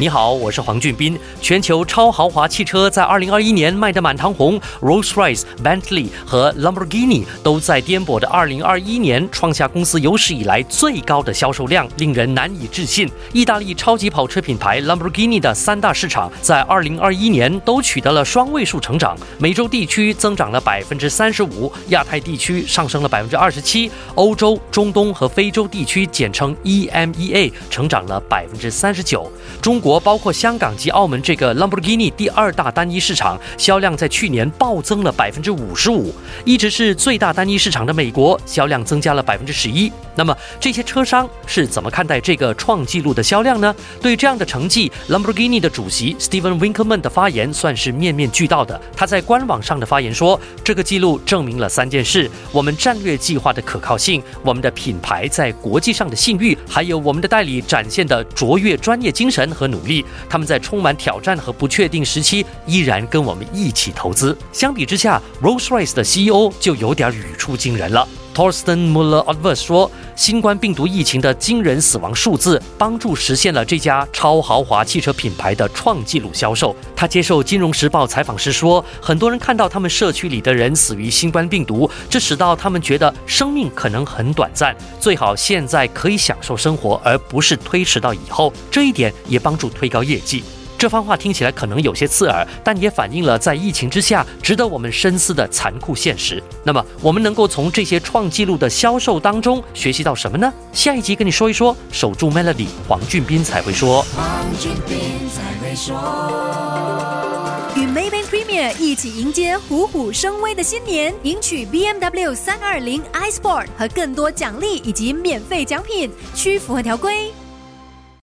你好，我是黄俊斌。全球超豪华汽车在2021年卖得满堂红，Rolls-Royce、Bentley 和 Lamborghini 都在颠簸的2021年创下公司有史以来最高的销售量，令人难以置信。意大利超级跑车品牌 Lamborghini 的三大市场在2021年都取得了双位数成长，美洲地区增长了百分之三十五，亚太地区上升了百分之二十七，欧洲、中东和非洲地区简称 EMEA 成长了百分之三十九，中。国包括香港及澳门这个 Lamborghini 第二大单一市场销量在去年暴增了百分之五十五，一直是最大单一市场的美国销量增加了百分之十一。那么这些车商是怎么看待这个创纪录的销量呢？对这样的成绩，Lamborghini 的主席 Steven Winkleman 的发言算是面面俱到的。他在官网上的发言说，这个记录证明了三件事：我们战略计划的可靠性，我们的品牌在国际上的信誉，还有我们的代理展现的卓越专业精神和。努力，他们在充满挑战和不确定时期，依然跟我们一起投资。相比之下，Rolls-Royce 的 CEO 就有点语出惊人了。Torsten Muller-Odvers 说：“新冠病毒疫情的惊人死亡数字，帮助实现了这家超豪华汽车品牌的创纪录销售。”他接受《金融时报》采访时说：“很多人看到他们社区里的人死于新冠病毒，这使到他们觉得生命可能很短暂，最好现在可以享受生活，而不是推迟到以后。这一点也帮助推高业绩。”这番话听起来可能有些刺耳，但也反映了在疫情之下值得我们深思的残酷现实。那么，我们能够从这些创纪录的销售当中学习到什么呢？下一集跟你说一说。守住 Melody，黄俊斌才会说。黄俊斌才会说。与 Maybank Premier 一起迎接虎虎生威的新年，赢取 BMW 三二零 iSport 和更多奖励以及免费奖品，需符合条规。